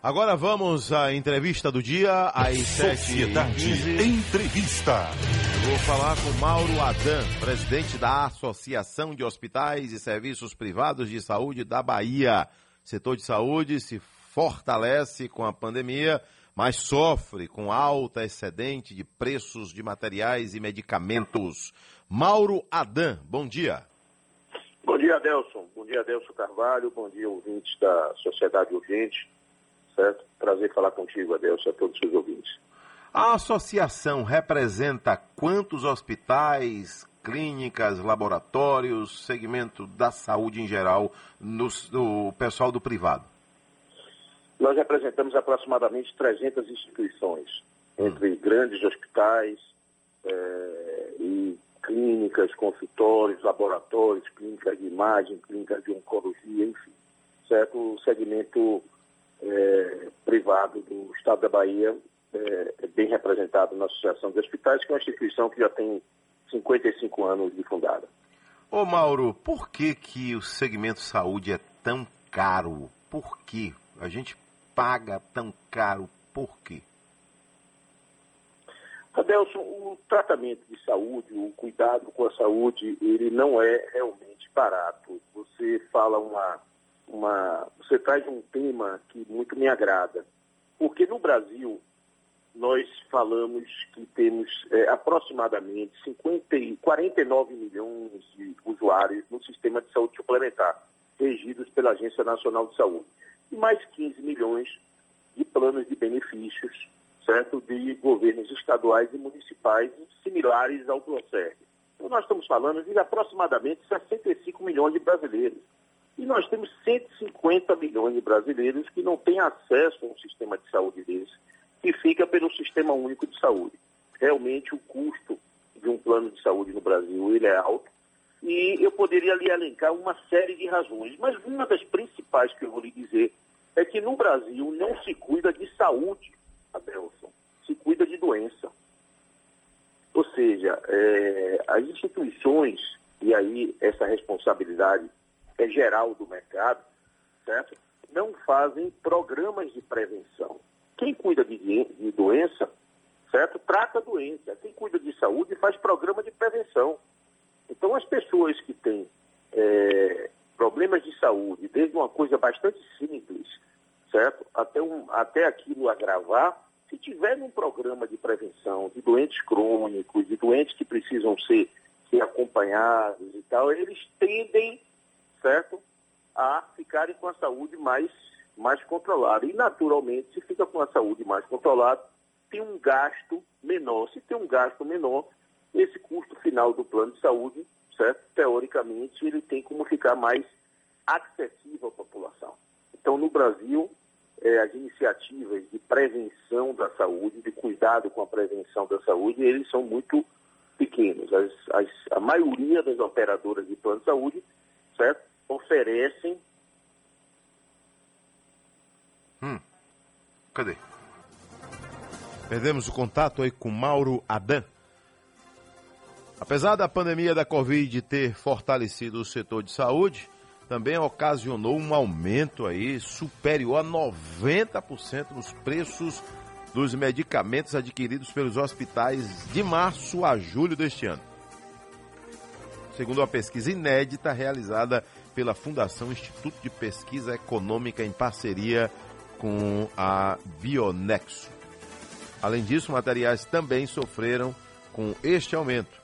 Agora vamos à entrevista do dia, às Sociedade 7 Entrevista. Eu vou falar com Mauro Adan, presidente da Associação de Hospitais e Serviços Privados de Saúde da Bahia. O setor de saúde se fortalece com a pandemia, mas sofre com alta excedente de preços de materiais e medicamentos. Mauro Adan, bom dia. Bom dia, Adelson. Bom dia, Adelson Carvalho. Bom dia, ouvintes da Sociedade Urgente. Certo? Prazer falar contigo, Adelson, a todos os seus ouvintes. A associação representa quantos hospitais, clínicas, laboratórios, segmento da saúde em geral, no, no pessoal do privado? Nós representamos aproximadamente 300 instituições, entre grandes hospitais eh, e clínicas, consultórios, laboratórios, clínicas de imagem, clínicas de oncologia, enfim. Certo? O segmento eh, privado do Estado da Bahia eh, é bem representado na Associação de Hospitais, que é uma instituição que já tem 55 anos de fundada. Ô Mauro, por que, que o segmento saúde é tão caro? Por que a gente paga tão caro? Por quê? Adelson, o tratamento de saúde, o cuidado com a saúde, ele não é realmente barato. Você fala uma, uma, você traz um tema que muito me agrada, porque no Brasil nós falamos que temos é, aproximadamente 50, e 49 milhões de usuários no sistema de saúde suplementar, regidos pela Agência Nacional de Saúde, e mais 15 milhões de planos de benefícios, certo, de governos estaduais e municipais similares ao PROCERG. Então nós estamos falando de aproximadamente 65 milhões de brasileiros. E nós temos 150 milhões de brasileiros que não têm acesso a um sistema de saúde desse, que fica pelo Sistema Único de Saúde. Realmente o custo de um plano de saúde no Brasil ele é alto e eu poderia lhe elencar uma série de razões, mas uma das principais que eu vou lhe dizer é que no Brasil não se cuida de saúde, Adelson, se cuida de doença. Ou seja, é, as instituições, e aí essa responsabilidade é geral do mercado, certo? Não fazem programas de prevenção. Quem cuida de, de doença, certo? Trata a doença. Quem cuida de saúde faz programa de prevenção. Então, as pessoas que têm é, problemas de saúde, desde uma coisa bastante simples, certo? Até, um, até aquilo agravar, se tiver um programa de prevenção de doentes crônicos, de doentes que precisam ser, ser acompanhados e tal, eles tendem certo? A ficarem com a saúde mais, mais controlada. E, naturalmente, se fica com a saúde mais controlada, tem um gasto menor. Se tem um gasto menor, esse custo final do plano de saúde, certo? Teoricamente, ele tem como ficar mais acessível à população. Então, no Brasil, é, as iniciativas de prevenção da saúde, de cuidado com a prevenção da saúde, eles são muito pequenos. As, as, a maioria das operadoras de plano de saúde, certo? Oferecem. Hum. Cadê? Perdemos o contato aí com Mauro Adan. Apesar da pandemia da Covid ter fortalecido o setor de saúde, também ocasionou um aumento aí superior a 90% nos preços dos medicamentos adquiridos pelos hospitais de março a julho deste ano. Segundo uma pesquisa inédita realizada pela Fundação Instituto de Pesquisa Econômica em parceria com a Bionexo. Além disso, materiais também sofreram com este aumento.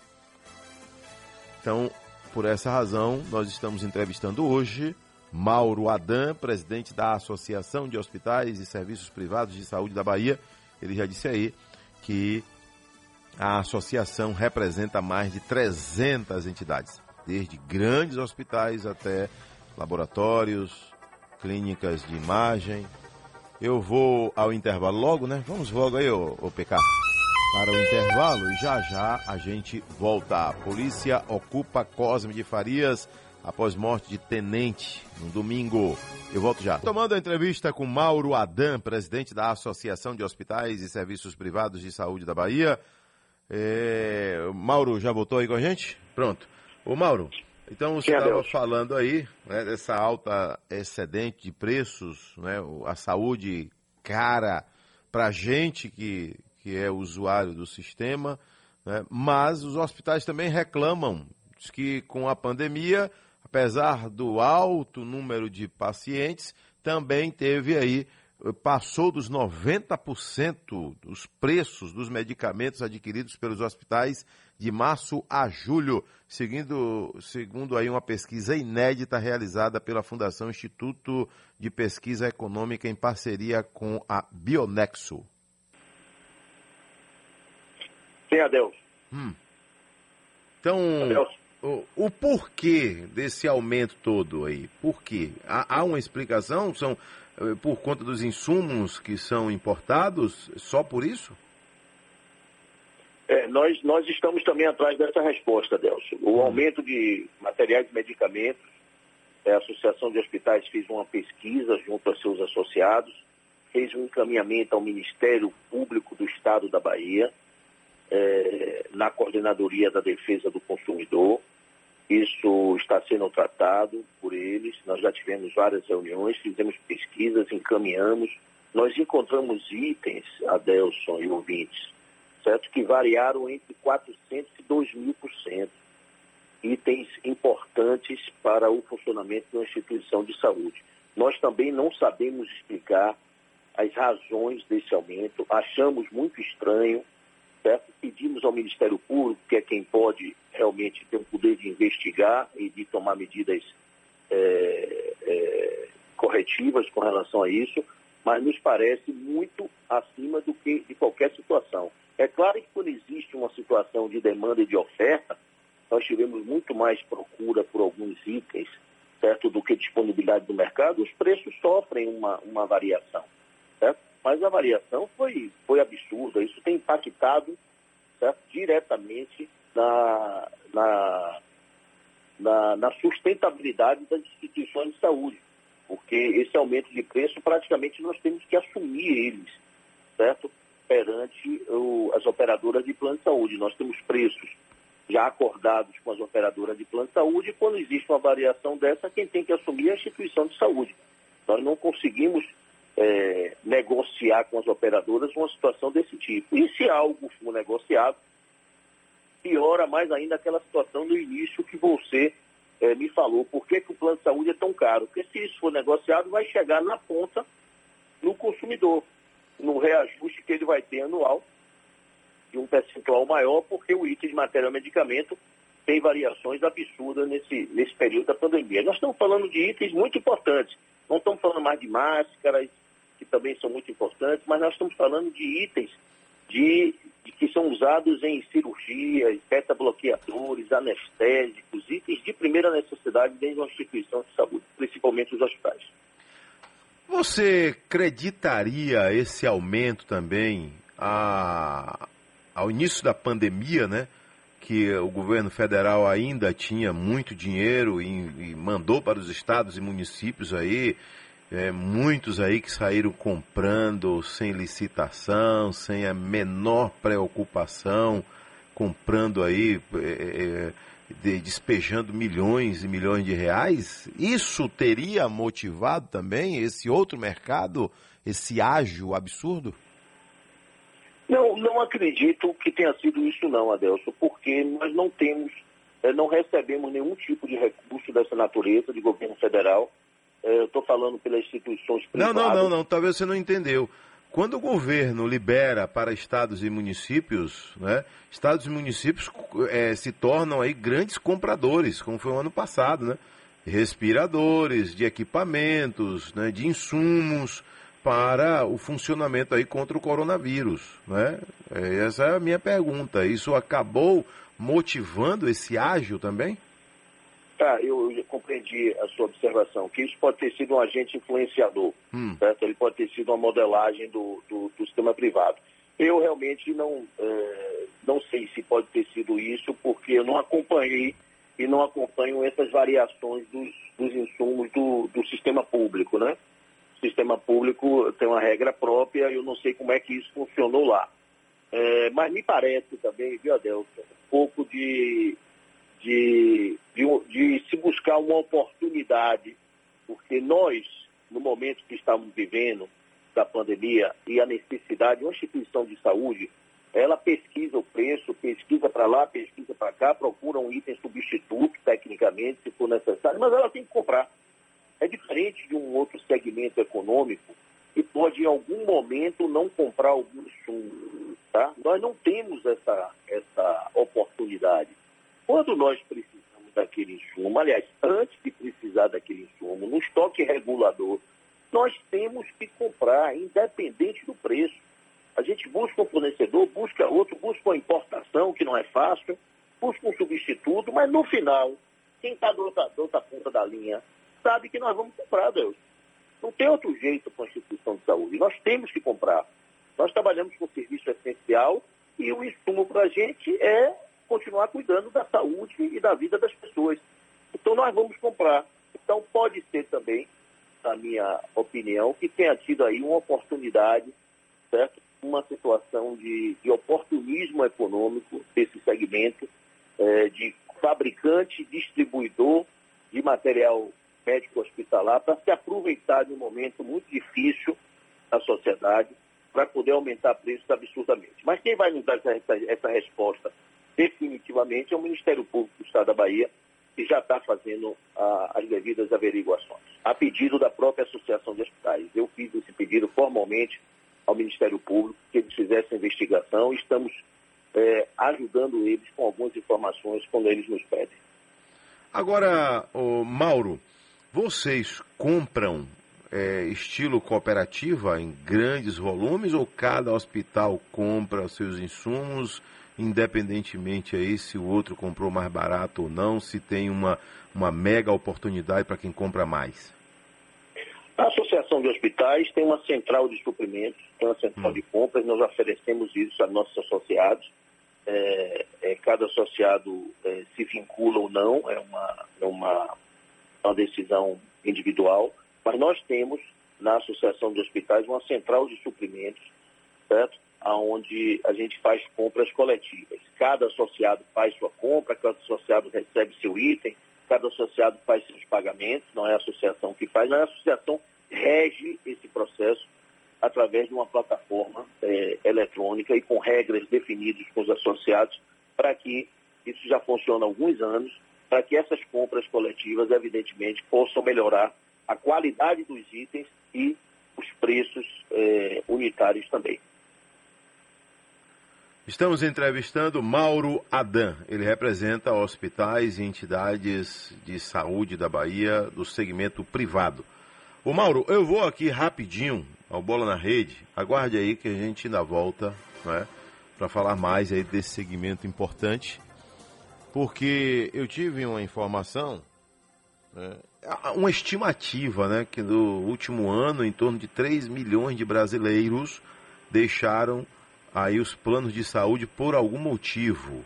Então, por essa razão, nós estamos entrevistando hoje Mauro Adam, presidente da Associação de Hospitais e Serviços Privados de Saúde da Bahia. Ele já disse aí que a associação representa mais de 300 entidades desde grandes hospitais até laboratórios, clínicas de imagem. Eu vou ao intervalo logo, né? Vamos logo aí, ô, ô PK, para o intervalo e já já a gente volta. A polícia ocupa Cosme de Farias após morte de tenente no domingo. Eu volto já. Tomando a entrevista com Mauro Adam, presidente da Associação de Hospitais e Serviços Privados de Saúde da Bahia. É... Mauro, já voltou aí com a gente? Pronto. Ô Mauro, então você estava falando aí né, dessa alta excedente de preços, né, a saúde cara para a gente que, que é usuário do sistema, né? mas os hospitais também reclamam que com a pandemia, apesar do alto número de pacientes, também teve aí passou dos 90% dos preços dos medicamentos adquiridos pelos hospitais de março a julho, seguindo, segundo aí uma pesquisa inédita realizada pela Fundação Instituto de Pesquisa Econômica em parceria com a Bionexo. Sim, Adeus. Hum. Então, O, o, porquê desse aumento todo aí? Por quê? Há, há uma explicação? São por conta dos insumos que são importados? Só por isso? É, nós, nós estamos também atrás dessa resposta, Delcio. O hum. aumento de materiais e medicamentos, é, a Associação de Hospitais fez uma pesquisa junto a seus associados, fez um encaminhamento ao Ministério Público do Estado da Bahia, é, na Coordenadoria da Defesa do Consumidor. Isso está sendo tratado por eles. Nós já tivemos várias reuniões, fizemos pesquisas, encaminhamos. Nós encontramos itens, Adelson e ouvintes, certo? que variaram entre 400% e 2 mil por cento. Itens importantes para o funcionamento de uma instituição de saúde. Nós também não sabemos explicar as razões desse aumento, achamos muito estranho, Pedimos ao Ministério Público, que é quem pode realmente ter o poder de investigar e de tomar medidas é, é, corretivas com relação a isso, mas nos parece muito acima do que de qualquer situação. É claro que quando existe uma situação de demanda e de oferta, nós tivemos muito mais procura por alguns itens, certo, do que disponibilidade do mercado, os preços sofrem uma, uma variação? Mas a variação foi, foi absurda, isso tem impactado certo, diretamente na, na, na, na sustentabilidade das instituições de saúde, porque esse aumento de preço praticamente nós temos que assumir eles, certo? perante o, as operadoras de plano de saúde. Nós temos preços já acordados com as operadoras de plano de saúde e quando existe uma variação dessa, quem tem que assumir é a instituição de saúde. Nós não conseguimos é, negociar com as operadoras uma situação desse tipo. E se algo for negociado, piora mais ainda aquela situação do início que você é, me falou. Por que, que o plano de saúde é tão caro? Porque se isso for negociado, vai chegar na ponta no consumidor no reajuste que ele vai ter anual de um percentual maior, porque o item de material medicamento tem variações absurdas nesse, nesse período da pandemia. Nós estamos falando de itens muito importantes. Não estamos falando mais de máscaras, que também são muito importantes, mas nós estamos falando de itens de, de que são usados em cirurgias, beta-bloqueadores, anestésicos, itens de primeira necessidade dentro de uma instituição de saúde, principalmente os hospitais. Você acreditaria esse aumento também a, ao início da pandemia, né? Que o governo federal ainda tinha muito dinheiro e, e mandou para os estados e municípios aí, é, muitos aí que saíram comprando sem licitação, sem a menor preocupação, comprando aí. É, é, de, despejando milhões e milhões de reais, isso teria motivado também esse outro mercado, esse ágio absurdo? Não, não acredito que tenha sido isso não, Adelso, porque nós não temos, eh, não recebemos nenhum tipo de recurso dessa natureza de governo federal. Eh, eu estou falando pelas instituições privadas. Não, não, não, não, talvez você não entendeu. Quando o governo libera para estados e municípios, né, estados e municípios é, se tornam aí grandes compradores, como foi o ano passado, né? Respiradores, de equipamentos, né, de insumos para o funcionamento aí contra o coronavírus, né? É, essa é a minha pergunta. Isso acabou motivando esse ágil também? Tá, eu, compreendi a sua observação, que isso pode ter sido um agente influenciador, hum. certo? Ele pode ter sido uma modelagem do, do, do sistema privado. Eu realmente não, é, não sei se pode ter sido isso, porque eu não acompanhei e não acompanho essas variações dos, dos insumos do, do sistema público, né? O sistema público tem uma regra própria e eu não sei como é que isso funcionou lá. É, mas me parece também, viu, Adelson, um pouco de de, de, de se buscar uma oportunidade, porque nós, no momento que estamos vivendo, da pandemia e a necessidade, uma instituição de saúde, ela pesquisa o preço, pesquisa para lá, pesquisa para cá, procura um item substituto, tecnicamente, se for necessário, mas ela tem que comprar. É diferente de um outro segmento econômico que pode, em algum momento, não comprar algum insumo. Tá? Nós não temos essa, essa oportunidade. Quando nós precisamos daquele insumo, aliás, antes de precisar daquele insumo, no estoque regulador, nós temos que comprar, independente do preço. A gente busca um fornecedor, busca outro, busca uma importação, que não é fácil, busca um substituto, mas no final, quem está do outra, da outra ponta da linha sabe que nós vamos comprar, Deus. Não tem outro jeito com a instituição de saúde. Nós temos que comprar. Nós trabalhamos com serviço essencial e o insumo para a gente é continuar cuidando da saúde e da vida das pessoas. Então nós vamos comprar. Então pode ser também, na minha opinião, que tenha tido aí uma oportunidade, certo? Uma situação de, de oportunismo econômico desse segmento, é, de fabricante, distribuidor de material médico hospitalar, para se aproveitar de um momento muito difícil da sociedade, para poder aumentar preços absurdamente. Mas quem vai nos dar essa, essa, essa resposta definitivamente é o Ministério Público do Estado da Bahia, que já está fazendo ah, as devidas averiguações, a pedido da própria Associação de Hospitais. Eu fiz esse pedido formalmente ao Ministério Público, que eles fizessem a investigação e estamos é, ajudando eles com algumas informações quando eles nos pedem. Agora, Mauro, vocês compram é, estilo cooperativa em grandes volumes ou cada hospital compra seus insumos independentemente aí se o outro comprou mais barato ou não, se tem uma, uma mega oportunidade para quem compra mais? A Associação de Hospitais tem uma central de suprimentos, tem uma central hum. de compras, nós oferecemos isso a nossos associados. É, é, cada associado é, se vincula ou não, é uma, é uma, uma decisão individual, mas nós temos na Associação de Hospitais uma central de suprimentos, certo? Onde a gente faz compras coletivas. Cada associado faz sua compra, cada associado recebe seu item, cada associado faz seus pagamentos, não é a associação que faz, mas a associação rege esse processo através de uma plataforma é, eletrônica e com regras definidas com os associados para que isso já funciona há alguns anos, para que essas compras coletivas, evidentemente, possam melhorar a qualidade dos itens e os preços é, unitários também. Estamos entrevistando Mauro Adan. Ele representa hospitais e entidades de saúde da Bahia do segmento privado. O Mauro, eu vou aqui rapidinho ao Bola na Rede. Aguarde aí que a gente ainda volta né, para falar mais aí desse segmento importante. Porque eu tive uma informação, né, uma estimativa, né, que no último ano em torno de 3 milhões de brasileiros deixaram aí os planos de saúde por algum motivo,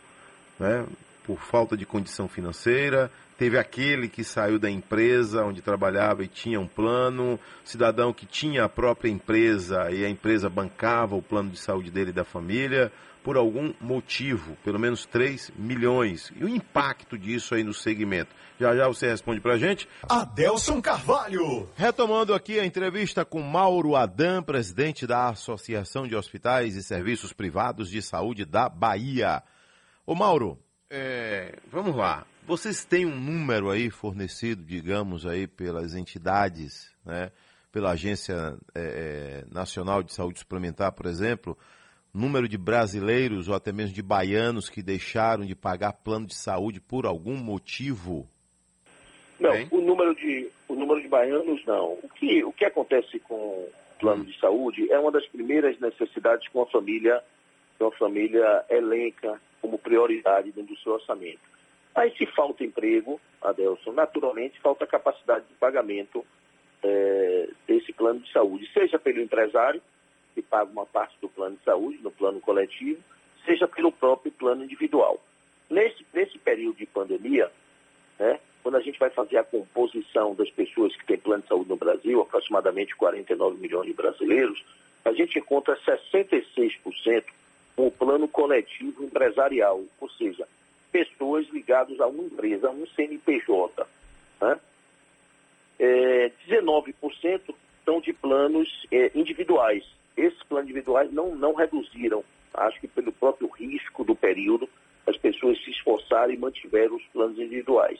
né? Por falta de condição financeira, teve aquele que saiu da empresa onde trabalhava e tinha um plano, cidadão que tinha a própria empresa e a empresa bancava o plano de saúde dele e da família, por algum motivo, pelo menos 3 milhões. E o impacto disso aí no segmento? Já já você responde pra gente. Adelson Carvalho. Retomando aqui a entrevista com Mauro Adam, presidente da Associação de Hospitais e Serviços Privados de Saúde da Bahia. Ô Mauro, é, vamos lá. Vocês têm um número aí fornecido, digamos, aí pelas entidades, né? Pela Agência é, é Nacional de Saúde Suplementar, por exemplo, número de brasileiros ou até mesmo de baianos que deixaram de pagar plano de saúde por algum motivo? Não, o número, de, o número de baianos não. O que, o que acontece com o plano de saúde é uma das primeiras necessidades que uma família, que uma família elenca como prioridade dentro do seu orçamento. Aí se falta emprego, Adelson, naturalmente falta capacidade de pagamento é, desse plano de saúde, seja pelo empresário, que paga uma parte do plano de saúde, no plano coletivo, seja pelo próprio plano individual. Nesse, nesse período de pandemia, né, quando a gente vai fazer a composição das pessoas que têm plano de saúde no Brasil, aproximadamente 49 milhões de brasileiros, a gente encontra 66% com o plano coletivo empresarial, ou seja, pessoas ligadas a uma empresa, a um CNPJ. Né? É, 19% questão de planos eh, individuais. Esses planos individuais não, não reduziram, acho que pelo próprio risco do período, as pessoas se esforçaram e mantiveram os planos individuais.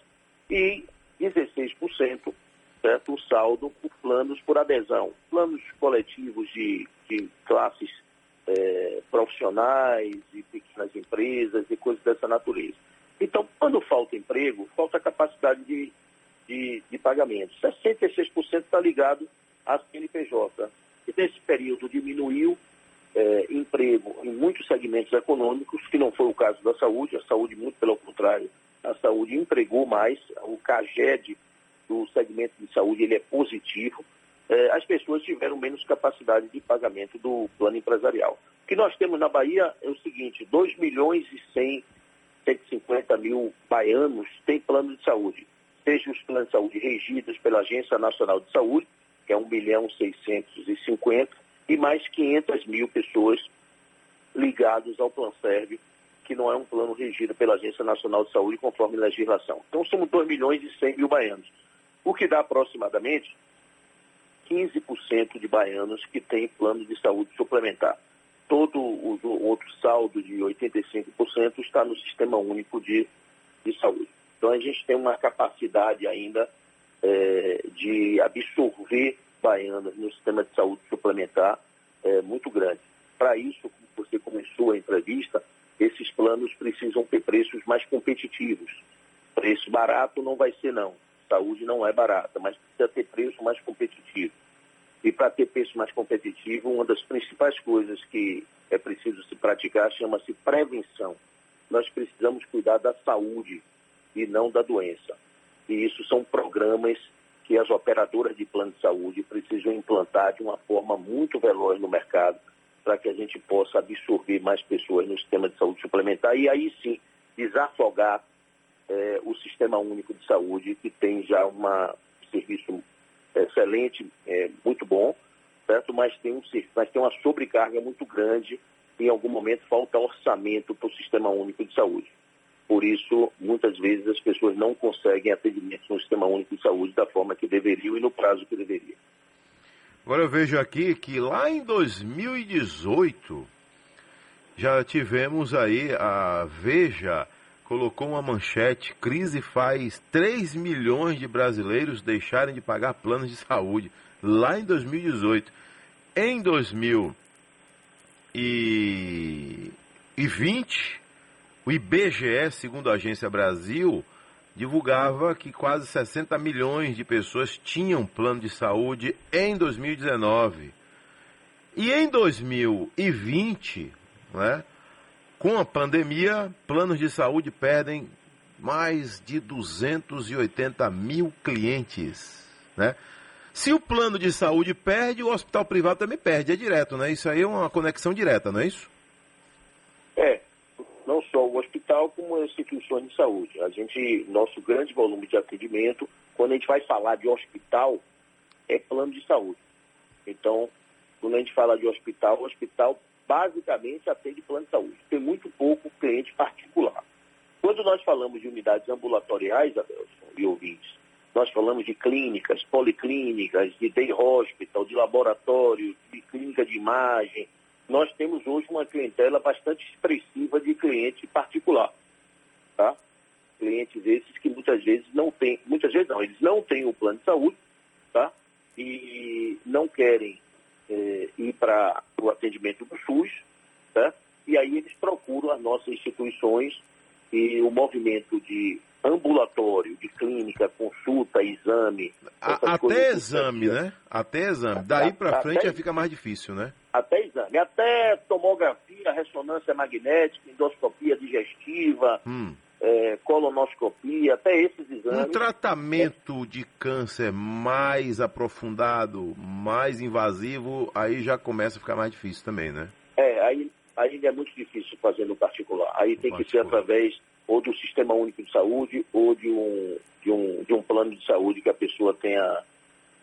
E 16%, certo, o saldo por planos por adesão, planos coletivos de, de classes eh, profissionais e pequenas empresas e coisas dessa natureza. Então, quando falta emprego, falta capacidade de, de, de pagamento. 66% está ligado à CNPJ. E nesse período diminuiu é, emprego em muitos segmentos econômicos, que não foi o caso da saúde, a saúde, muito pelo contrário, a saúde empregou mais, o CAGED do segmento de saúde ele é positivo, é, as pessoas tiveram menos capacidade de pagamento do plano empresarial. O que nós temos na Bahia é o seguinte, 2 milhões e 100, 150 mil baianos têm plano de saúde, seja os planos de saúde regidos pela Agência Nacional de Saúde, que é 1 milhão 650, e mais 500 mil pessoas ligadas ao Plano Sérvio, que não é um plano regido pela Agência Nacional de Saúde conforme legislação. Então somos 2 milhões e 100 mil baianos, o que dá aproximadamente 15% de baianos que têm plano de saúde suplementar. Todo o, o outro saldo de 85% está no Sistema Único de, de Saúde. Então a gente tem uma capacidade ainda é, de absorver baianas no sistema de saúde suplementar é, muito grande. Para isso, como você começou a entrevista, esses planos precisam ter preços mais competitivos. Preço barato não vai ser não. Saúde não é barata, mas precisa ter preço mais competitivo. E para ter preço mais competitivo, uma das principais coisas que é preciso se praticar chama-se prevenção. Nós precisamos cuidar da saúde e não da doença. E isso são programas que as operadoras de plano de saúde precisam implantar de uma forma muito veloz no mercado para que a gente possa absorver mais pessoas no sistema de saúde suplementar e aí sim desafogar eh, o sistema único de saúde que tem já um serviço excelente, é, muito bom, certo? Mas tem, um, mas tem uma sobrecarga muito grande e em algum momento falta orçamento para o sistema único de saúde. Por isso, muitas vezes as pessoas não conseguem atendimento no Sistema Único de Saúde da forma que deveriam e no prazo que deveriam. Agora eu vejo aqui que lá em 2018 já tivemos aí a Veja colocou uma manchete, crise faz 3 milhões de brasileiros deixarem de pagar planos de saúde lá em 2018. Em 2020 o IBGE, segundo a Agência Brasil, divulgava que quase 60 milhões de pessoas tinham plano de saúde em 2019. E em 2020, né, com a pandemia, planos de saúde perdem mais de 280 mil clientes. Né? Se o plano de saúde perde, o hospital privado também perde, é direto, né? Isso aí é uma conexão direta, não é isso? É, não só o hospital, como as instituições de saúde. A gente, nosso grande volume de atendimento, quando a gente vai falar de hospital, é plano de saúde. Então, quando a gente fala de hospital, o hospital basicamente atende plano de saúde. Tem muito pouco cliente particular. Quando nós falamos de unidades ambulatoriais, Adelson e ouvintes, nós falamos de clínicas, policlínicas, de day hospital, de laboratório, de clínica de imagem, nós temos hoje uma clientela bastante expressiva de cliente particular. Tá? Clientes esses que muitas vezes não têm, muitas vezes não, eles não têm o plano de saúde, tá? E não querem é, ir para o atendimento do SUS, tá? E aí eles procuram as nossas instituições e o movimento de ambulatório, de clínica, consulta, exame. A, até exame, né? Até exame. Daí para frente já fica mais difícil, né? Até exame. Até tomografia, ressonância magnética, endoscopia digestiva, hum. É, colonoscopia, até esses exames. Um tratamento de câncer mais aprofundado, mais invasivo, aí já começa a ficar mais difícil também, né? É, aí ainda é muito difícil fazer no particular. Aí tem que ser através ou do Sistema Único de Saúde ou de um, de um, de um plano de saúde que a pessoa tenha,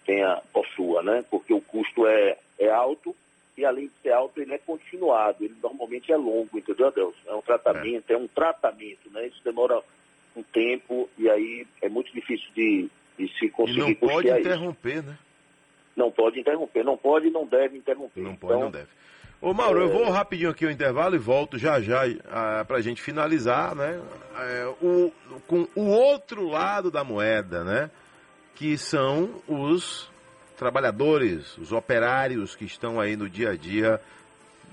tenha possua, né? Porque o custo é, é alto e além de ser alto, ele é continuado, ele normalmente é longo, entendeu, Deus? É um tratamento, é. é um tratamento, né? Isso demora um tempo e aí é muito difícil de, de se conseguir e não pode interromper, isso. né? Não pode interromper, não pode e não deve interromper. Não pode, então, não deve. Ô Mauro, é... eu vou rapidinho aqui o intervalo e volto já já ah, para a gente finalizar, né? É, o, com o outro lado da moeda, né? Que são os trabalhadores, os operários que estão aí no dia a dia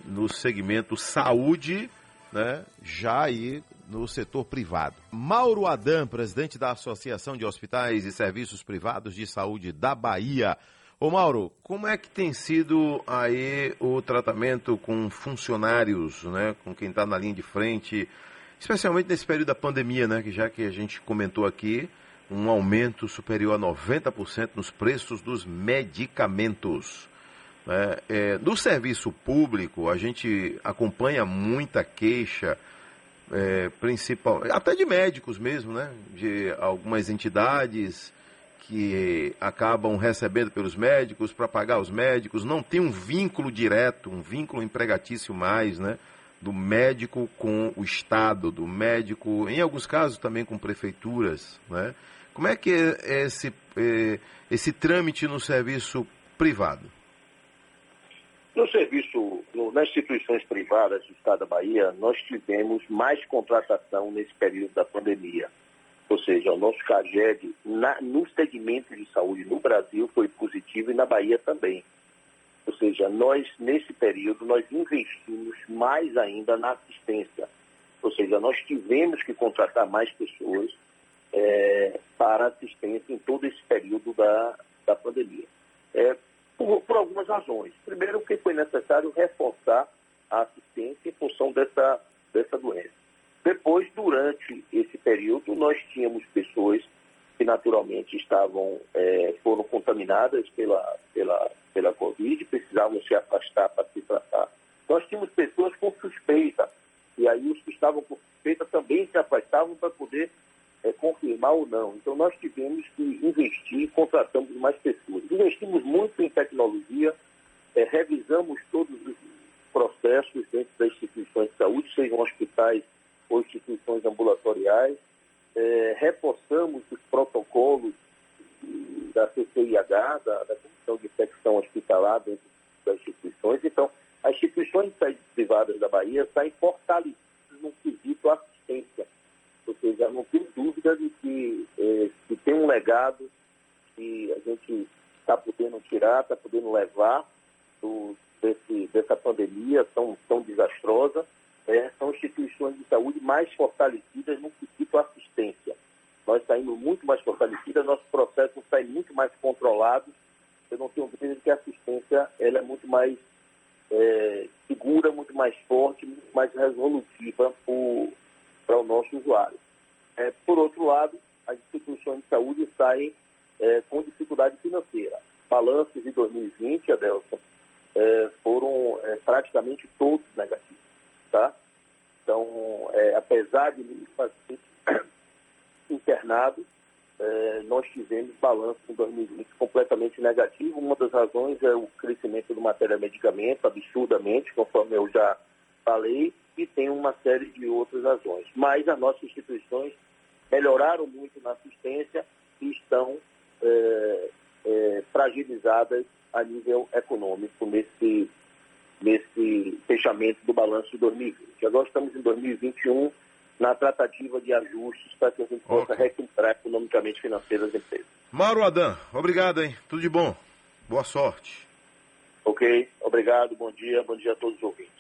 no segmento saúde, né? Já aí no setor privado. Mauro Adam, presidente da Associação de Hospitais e Serviços Privados de Saúde da Bahia. Ô Mauro, como é que tem sido aí o tratamento com funcionários, né, com quem está na linha de frente, especialmente nesse período da pandemia, né, que já que a gente comentou aqui, um aumento superior a 90% nos preços dos medicamentos. Né? É, no serviço público, a gente acompanha muita queixa, é, principal, até de médicos mesmo, né, de algumas entidades que acabam recebendo pelos médicos para pagar os médicos, não tem um vínculo direto, um vínculo empregatício mais, né? Do médico com o Estado, do médico, em alguns casos também com prefeituras, né? Como é que é esse, é, esse trâmite no serviço privado? No serviço, no, nas instituições privadas do Estado da Bahia, nós tivemos mais contratação nesse período da pandemia. Ou seja, o nosso CAGED na, no segmento de saúde no Brasil foi positivo e na Bahia também. Ou seja, nós, nesse período, nós investimos mais ainda na assistência. Ou seja, nós tivemos que contratar mais pessoas é, para assistência em todo esse período da, da pandemia. É, por, por, algumas razões. Primeiro, porque foi necessário reforçar a assistência em função dessa, dessa doença. Depois, durante esse período, nós tínhamos pessoas que naturalmente estavam, é, foram contaminadas pela, pela, pela Covid, precisavam se afastar para se tratar. Nós tínhamos pessoas com suspeita, e aí os que estavam com suspeita também se afastavam para poder é, confirmar ou não. Então nós tivemos que investir, contratamos mais pessoas. Investimos muito em tecnologia, é, revisamos todos os processos dentro das instituições de saúde, sejam hospitais ou instituições ambulatoriais, é, reforçamos os protocolos da CCIH, da, da Comissão de Infecção Hospitalar dentro das instituições. Então, as instituições privadas da Bahia saem fortalecidas que, é, que tem um legado que a gente está podendo tirar, está podendo levar do, desse, dessa pandemia tão, tão desastrosa é, são instituições de saúde mais fortalecidas no quesito assistência. Nós saímos muito mais fortalecidas, nosso processo está muito mais controlado. Eu não tenho dúvida que a assistência ela é muito mais é, segura, muito mais forte, muito mais resolutiva para o nosso usuário. É, por outro lado, as instituições de saúde saem é, com dificuldade financeira. Balanços de 2020, Adelson, é, foram é, praticamente todos negativos tá? Então, é, apesar de pacientes internados, é, nós tivemos balanço em 2020 completamente negativo. Uma das razões é o crescimento do matéria medicamento, absurdamente, conforme eu já falei, e tem uma série de outras razões. Mas as nossas instituições melhoraram muito na assistência e estão é, é, fragilizadas a nível econômico nesse nesse fechamento do balanço de 2020. Agora estamos em 2021 na tratativa de ajustes para que a gente possa okay. recuperar economicamente financeiro as empresas. Mauro Adam, obrigado, hein? Tudo de bom. Boa sorte. Ok, obrigado, bom dia, bom dia a todos os ouvintes.